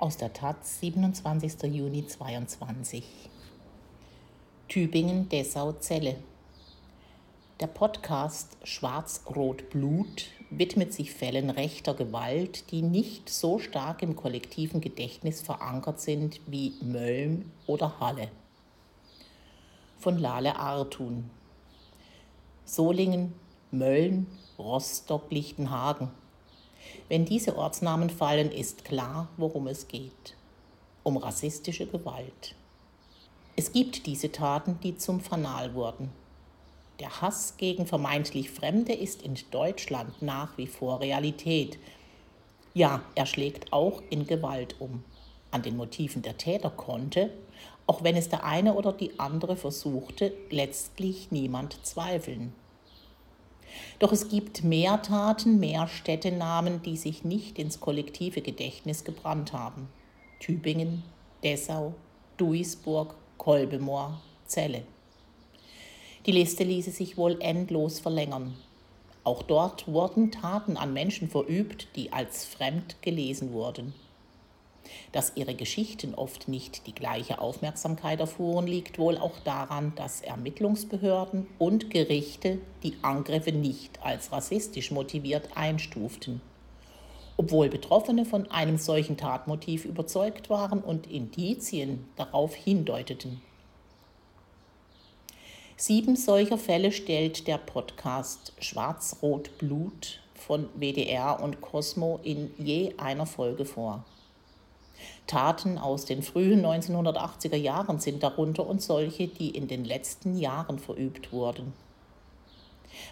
Aus der Taz, 27. Juni 22. Tübingen, Dessau, Celle. Der Podcast Schwarz-Rot-Blut widmet sich Fällen rechter Gewalt, die nicht so stark im kollektiven Gedächtnis verankert sind wie Mölln oder Halle. Von Lale Artun. Solingen, Mölln, Rostock, Lichtenhagen. Wenn diese Ortsnamen fallen, ist klar, worum es geht. Um rassistische Gewalt. Es gibt diese Taten, die zum Fanal wurden. Der Hass gegen vermeintlich Fremde ist in Deutschland nach wie vor Realität. Ja, er schlägt auch in Gewalt um. An den Motiven der Täter konnte, auch wenn es der eine oder die andere versuchte, letztlich niemand zweifeln. Doch es gibt mehr Taten, mehr Städtenamen, die sich nicht ins kollektive Gedächtnis gebrannt haben. Tübingen, Dessau, Duisburg, Kolbemoor, Celle. Die Liste ließe sich wohl endlos verlängern. Auch dort wurden Taten an Menschen verübt, die als fremd gelesen wurden. Dass ihre Geschichten oft nicht die gleiche Aufmerksamkeit erfuhren, liegt wohl auch daran, dass Ermittlungsbehörden und Gerichte die Angriffe nicht als rassistisch motiviert einstuften. Obwohl Betroffene von einem solchen Tatmotiv überzeugt waren und Indizien darauf hindeuteten. Sieben solcher Fälle stellt der Podcast Schwarz-Rot Blut von WDR und Cosmo in je einer Folge vor. Taten aus den frühen 1980er Jahren sind darunter und solche, die in den letzten Jahren verübt wurden.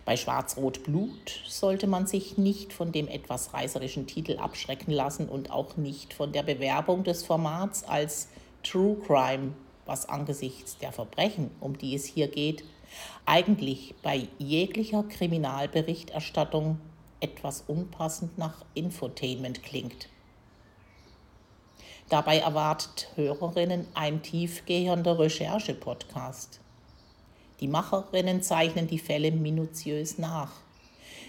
Bei Schwarz-Rot Blut sollte man sich nicht von dem etwas reißerischen Titel abschrecken lassen und auch nicht von der Bewerbung des Formats als True Crime, was angesichts der Verbrechen, um die es hier geht, eigentlich bei jeglicher Kriminalberichterstattung etwas unpassend nach Infotainment klingt. Dabei erwartet Hörerinnen ein tiefgehender Recherche-Podcast. Die Macherinnen zeichnen die Fälle minutiös nach,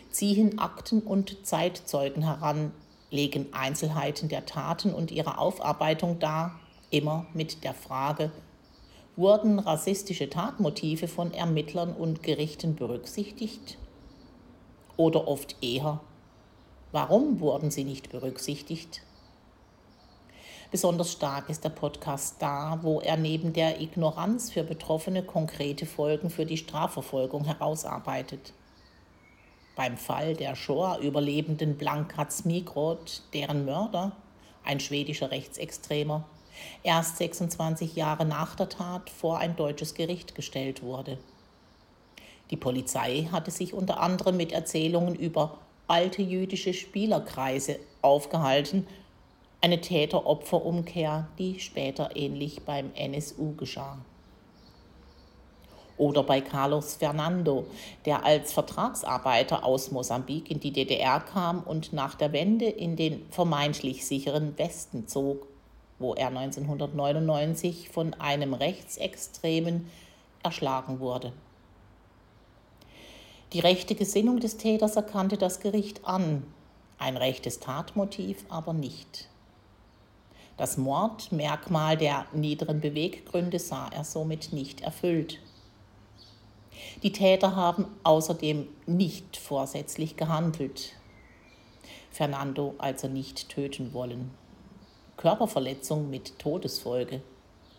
ziehen Akten und Zeitzeugen heran, legen Einzelheiten der Taten und ihrer Aufarbeitung dar, immer mit der Frage, wurden rassistische Tatmotive von Ermittlern und Gerichten berücksichtigt? Oder oft eher, warum wurden sie nicht berücksichtigt? Besonders stark ist der Podcast da, wo er neben der Ignoranz für Betroffene konkrete Folgen für die Strafverfolgung herausarbeitet. Beim Fall der Shoah-Überlebenden Blankatz Migrot, deren Mörder, ein schwedischer Rechtsextremer, erst 26 Jahre nach der Tat vor ein deutsches Gericht gestellt wurde. Die Polizei hatte sich unter anderem mit Erzählungen über alte jüdische Spielerkreise aufgehalten eine Täter-Opfer-Umkehr, die später ähnlich beim NSU geschah. Oder bei Carlos Fernando, der als Vertragsarbeiter aus Mosambik in die DDR kam und nach der Wende in den vermeintlich sicheren Westen zog, wo er 1999 von einem Rechtsextremen erschlagen wurde. Die rechte Gesinnung des Täters erkannte das Gericht an, ein rechtes Tatmotiv aber nicht. Das Mordmerkmal der niederen Beweggründe sah er somit nicht erfüllt. Die Täter haben außerdem nicht vorsätzlich gehandelt. Fernando also nicht töten wollen. Körperverletzung mit Todesfolge.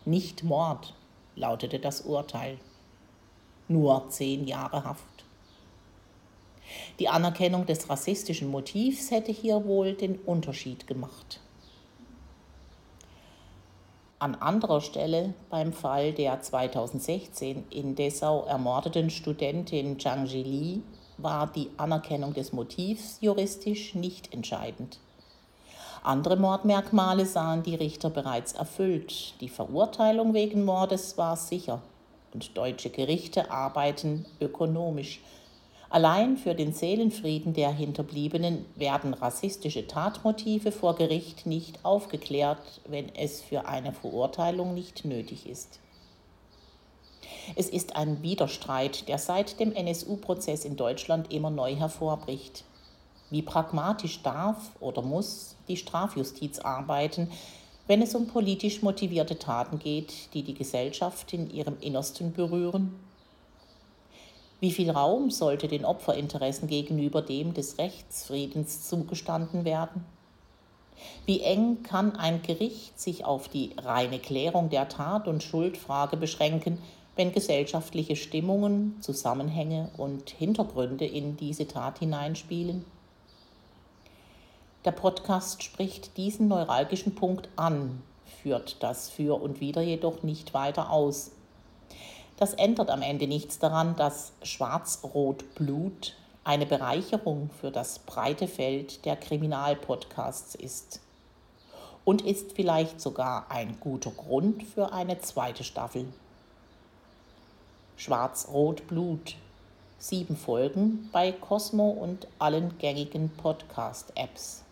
Nicht Mord, lautete das Urteil. Nur zehn Jahre Haft. Die Anerkennung des rassistischen Motivs hätte hier wohl den Unterschied gemacht. An anderer Stelle beim Fall der 2016 in Dessau ermordeten Studentin Zhang Jili war die Anerkennung des Motivs juristisch nicht entscheidend. Andere Mordmerkmale sahen die Richter bereits erfüllt. Die Verurteilung wegen Mordes war sicher und deutsche Gerichte arbeiten ökonomisch Allein für den Seelenfrieden der Hinterbliebenen werden rassistische Tatmotive vor Gericht nicht aufgeklärt, wenn es für eine Verurteilung nicht nötig ist. Es ist ein Widerstreit, der seit dem NSU-Prozess in Deutschland immer neu hervorbricht. Wie pragmatisch darf oder muss die Strafjustiz arbeiten, wenn es um politisch motivierte Taten geht, die die Gesellschaft in ihrem Innersten berühren? Wie viel Raum sollte den Opferinteressen gegenüber dem des Rechtsfriedens zugestanden werden? Wie eng kann ein Gericht sich auf die reine Klärung der Tat- und Schuldfrage beschränken, wenn gesellschaftliche Stimmungen, Zusammenhänge und Hintergründe in diese Tat hineinspielen? Der Podcast spricht diesen neuralgischen Punkt an, führt das Für und Wider jedoch nicht weiter aus. Das ändert am Ende nichts daran, dass Schwarz-Rot-Blut eine Bereicherung für das breite Feld der Kriminalpodcasts ist. Und ist vielleicht sogar ein guter Grund für eine zweite Staffel. Schwarz-Rot-Blut. Sieben Folgen bei Cosmo und allen gängigen Podcast-Apps.